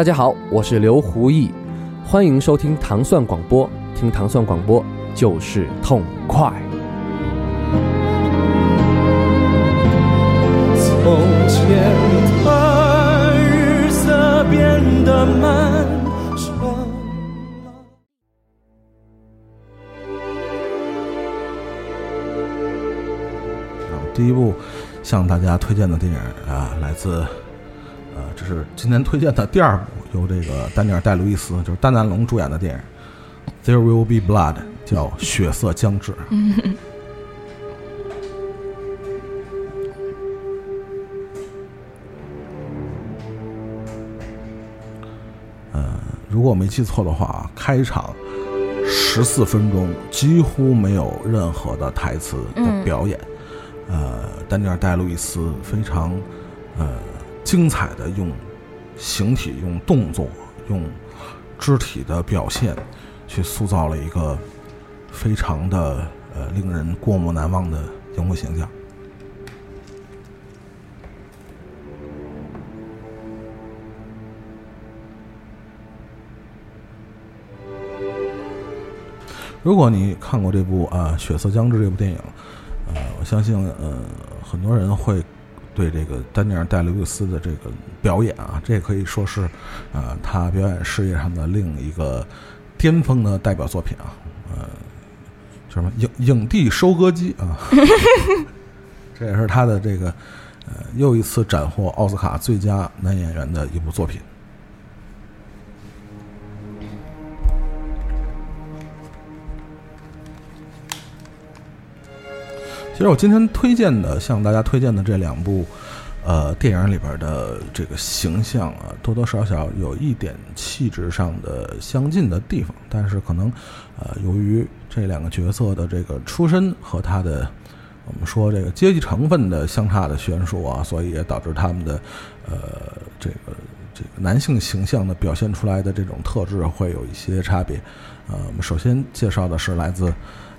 大家好，我是刘胡毅，欢迎收听糖蒜广播，听糖蒜广播就是痛快。从前的日色变得漫长。第一部向大家推荐的电影啊，来自呃，这是今天推荐的第二部，由这个丹尼尔·戴·路易斯，就是丹南龙主演的电影《There Will Be Blood》，叫《血色将至》。呃，如果我没记错的话，开场十四分钟几乎没有任何的台词的表演。呃，丹尼尔·戴·路易斯非常呃精彩的用形体、用动作、用肢体的表现，去塑造了一个非常的呃令人过目难忘的荧幕形象。如果你看过这部啊《血色将至》这部电影，呃，我相信呃很多人会对这个丹尼尔·戴·刘易斯的这个表演啊，这也可以说是呃他表演事业上的另一个巅峰的代表作品啊，呃，叫什么影影帝收割机啊，这也是他的这个呃又一次斩获奥斯卡最佳男演员的一部作品。其实我今天推荐的，向大家推荐的这两部，呃，电影里边的这个形象啊，多多少少有一点气质上的相近的地方，但是可能，呃，由于这两个角色的这个出身和他的我们说这个阶级成分的相差的悬殊啊，所以也导致他们的呃这个这个男性形象的表现出来的这种特质会有一些差别。呃，我们首先介绍的是来自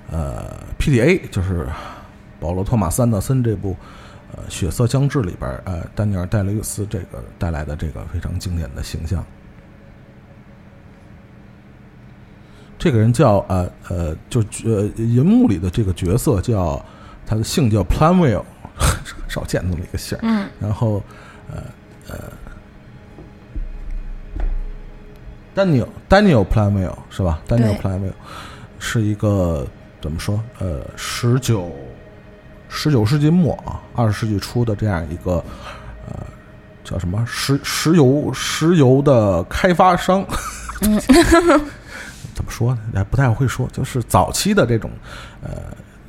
呃 PDA，就是。保罗·托马斯·安德森这部，呃，《血色将至》里边，呃，丹尼尔·戴雷斯这个带来的这个非常经典的形象。这个人叫呃呃，就呃，银幕里的这个角色叫他的姓叫 Planwell，少见这么一个姓嗯。然后，呃呃，Daniel Daniel Planwell 是吧？Daniel Planwell 是一个怎么说？呃，十九。十九世纪末啊，二十世纪初的这样一个，呃，叫什么石石油石油的开发商，怎么说呢？还不太会说，就是早期的这种呃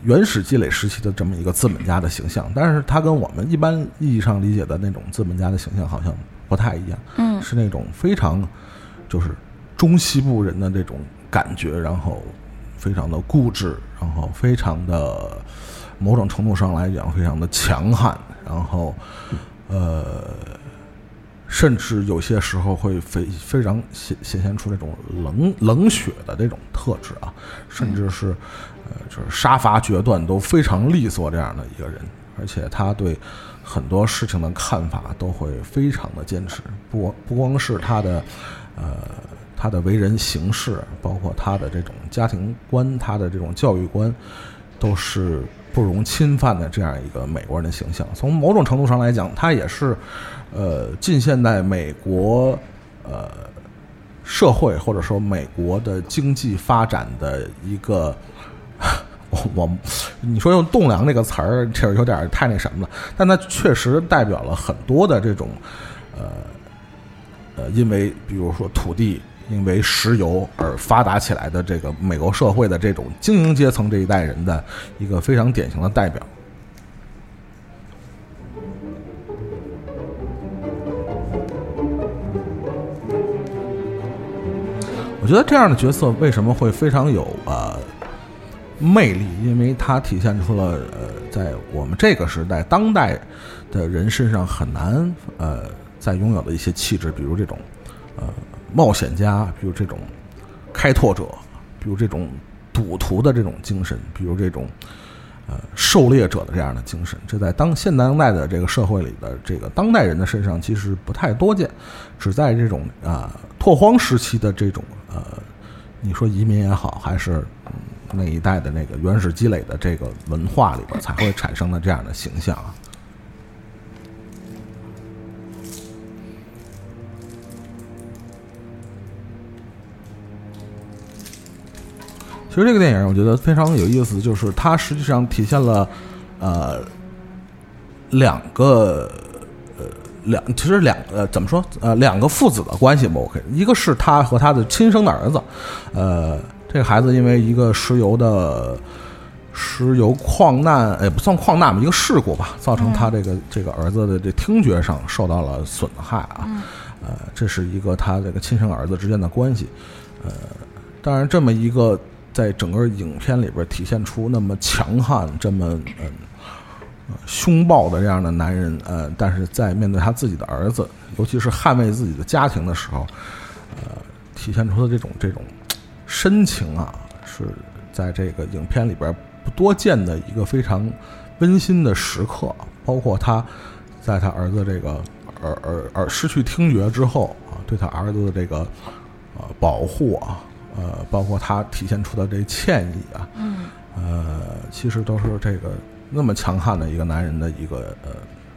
原始积累时期的这么一个资本家的形象。但是他跟我们一般意义上理解的那种资本家的形象好像不太一样，嗯，是那种非常就是中西部人的这种感觉，然后非常的固执，然后非常的。某种程度上来讲，非常的强悍，然后，呃，甚至有些时候会非非常显显现出这种冷冷血的这种特质啊，甚至是呃，就是杀伐决断都非常利索这样的一个人，而且他对很多事情的看法都会非常的坚持，不不光是他的呃他的为人行事，包括他的这种家庭观，他的这种教育观，都是。不容侵犯的这样一个美国人的形象，从某种程度上来讲，他也是，呃，近现代美国呃社会或者说美国的经济发展的一个，我我你说用“栋梁”这个词儿，确实有点太那什么了，但它确实代表了很多的这种，呃呃，因为比如说土地。因为石油而发达起来的这个美国社会的这种精英阶层这一代人的一个非常典型的代表。我觉得这样的角色为什么会非常有呃魅力？因为它体现出了呃在我们这个时代当代的人身上很难呃再拥有的一些气质，比如这种呃。冒险家，比如这种开拓者，比如这种赌徒的这种精神，比如这种呃狩猎者的这样的精神，这在当现当代的这个社会里的这个当代人的身上其实不太多见，只在这种啊、拓荒时期的这种呃，你说移民也好，还是那一代的那个原始积累的这个文化里边才会产生的这样的形象啊。其实这个电影我觉得非常有意思，就是它实际上体现了呃两个呃两其实两呃怎么说呃两个父子的关系吧，OK，一个是他和他的亲生的儿子，呃这个孩子因为一个石油的石油矿难，也不算矿难吧，一个事故吧，造成他这个、这个儿子的这听觉上受到了损害啊，呃这是一个他这个亲生儿子之间的关系，呃当然这么一个。在整个影片里边体现出那么强悍、这么嗯、呃凶暴的这样的男人，呃，但是在面对他自己的儿子，尤其是捍卫自己的家庭的时候，呃，体现出的这种这种深情啊，是在这个影片里边不多见的一个非常温馨的时刻。包括他在他儿子这个耳耳耳失去听觉之后啊，对他儿子的这个呃保护啊。呃，包括他体现出的这歉意啊，嗯，呃，其实都是这个那么强悍的一个男人的一个呃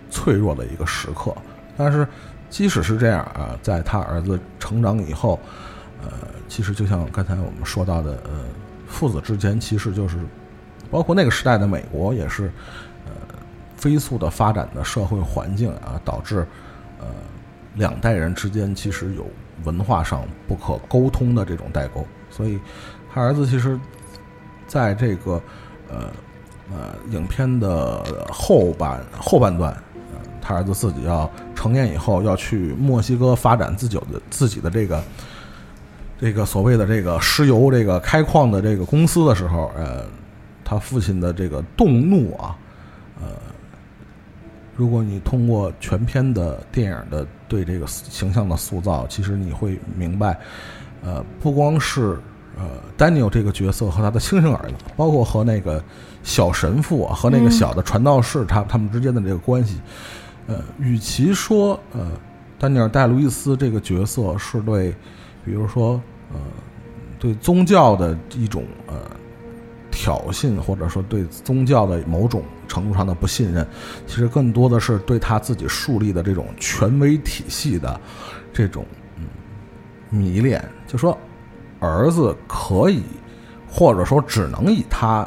脆弱的一个时刻。但是即使是这样啊，在他儿子成长以后，呃，其实就像刚才我们说到的，呃，父子之间其实就是包括那个时代的美国也是呃飞速的发展的社会环境啊，导致呃两代人之间其实有。文化上不可沟通的这种代沟，所以他儿子其实在这个呃呃影片的后半后半段，他儿子自己要成年以后要去墨西哥发展自己的自己的这个这个所谓的这个石油这个开矿的这个公司的时候，呃，他父亲的这个动怒啊，呃。如果你通过全片的电影的对这个形象的塑造，其实你会明白，呃，不光是呃 Daniel 这个角色和他的亲生儿子，包括和那个小神父啊和那个小的传道士他他们之间的这个关系，呃，与其说呃丹尼尔戴路易斯这个角色是对，比如说呃对宗教的一种呃。挑衅，或者说对宗教的某种程度上的不信任，其实更多的是对他自己树立的这种权威体系的这种嗯迷恋。就说儿子可以，或者说只能以他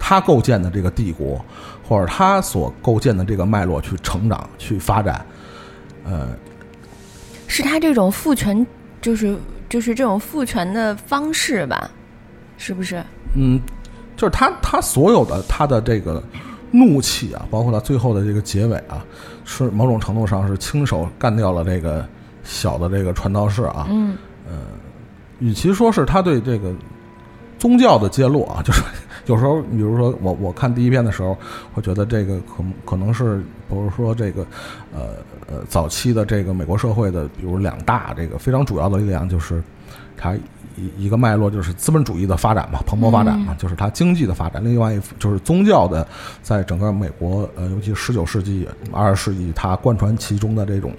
他构建的这个帝国，或者他所构建的这个脉络去成长、去发展。呃，是他这种父权，就是就是这种父权的方式吧？是不是？嗯。就是他，他所有的他的这个怒气啊，包括他最后的这个结尾啊，是某种程度上是亲手干掉了这个小的这个传道士啊。嗯。呃，与其说是他对这个宗教的揭露啊，就是有时候，比如说我我看第一篇的时候，会觉得这个可可能是，比如说这个呃呃早期的这个美国社会的，比如两大这个非常主要的力量，就是他。一一个脉络就是资本主义的发展嘛，蓬勃发展嘛，就是它经济的发展。另外一就是宗教的，在整个美国，呃，尤其十九世纪、二十世纪，它贯穿其中的这种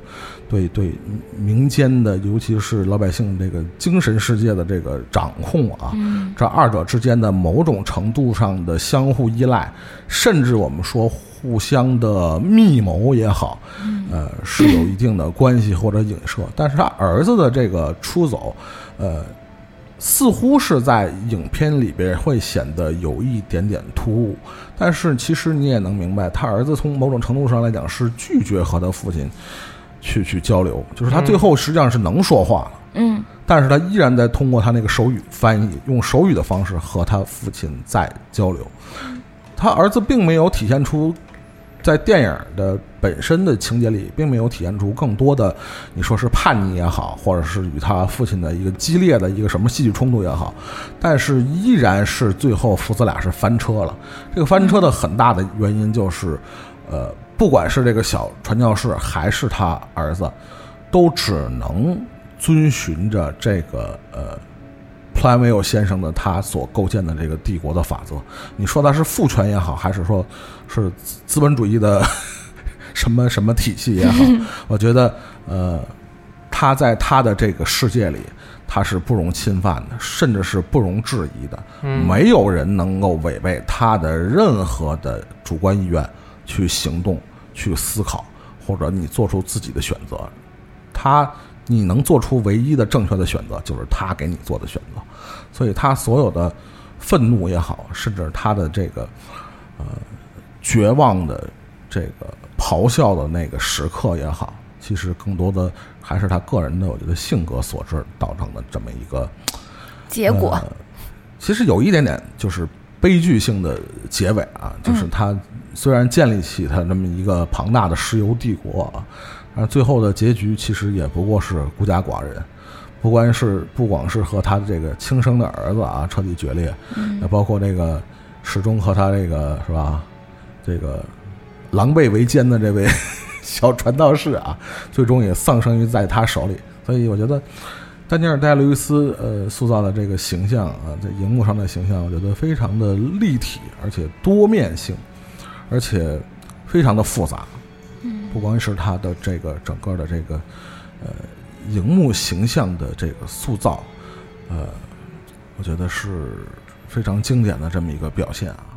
对对民间的，尤其是老百姓这个精神世界的这个掌控啊，这二者之间的某种程度上的相互依赖，甚至我们说互相的密谋也好，呃，是有一定的关系或者影射。但是他儿子的这个出走，呃。似乎是在影片里边会显得有一点点突兀，但是其实你也能明白，他儿子从某种程度上来讲是拒绝和他父亲去去交流，就是他最后实际上是能说话了，嗯，但是他依然在通过他那个手语翻译，用手语的方式和他父亲在交流，他儿子并没有体现出。在电影的本身的情节里，并没有体现出更多的，你说是叛逆也好，或者是与他父亲的一个激烈的一个什么戏剧冲突也好，但是依然是最后父子俩是翻车了。这个翻车的很大的原因就是，呃，不管是这个小传教士还是他儿子，都只能遵循着这个呃普莱梅尔先生的他所构建的这个帝国的法则。你说他是父权也好，还是说是资资本主义的 什么什么体系也好，我觉得呃，他在他的这个世界里，他是不容侵犯的，甚至是不容质疑的。没有人能够违背他的任何的主观意愿去行动、去思考，或者你做出自己的选择。他你能做出唯一的正确的选择，就是他给你做的选择。所以他所有的愤怒也好，甚至他的这个呃绝望的这个咆哮的那个时刻也好，其实更多的还是他个人的我觉得性格所致造成的这么一个结果。呃其实有一点点就是悲剧性的结尾啊，就是他虽然建立起他这么一个庞大的石油帝国啊，但最后的结局其实也不过是孤家寡人。不光是不光是和他的这个亲生的儿子啊彻底决裂，那包括这个始终和他这个是吧，这个狼狈为奸的这位 小传道士啊，最终也丧生于在他手里。所以我觉得丹尼尔·戴路易斯呃塑造的这个形象啊，在荧幕上的形象，我觉得非常的立体，而且多面性，而且非常的复杂。不光是他的这个整个的这个呃荧幕形象的这个塑造，呃，我觉得是非常经典的这么一个表现啊。